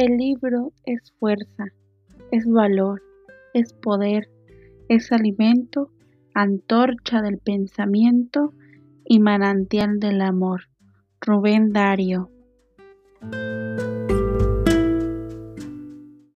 El libro es fuerza, es valor, es poder, es alimento, antorcha del pensamiento y manantial del amor. Rubén Dario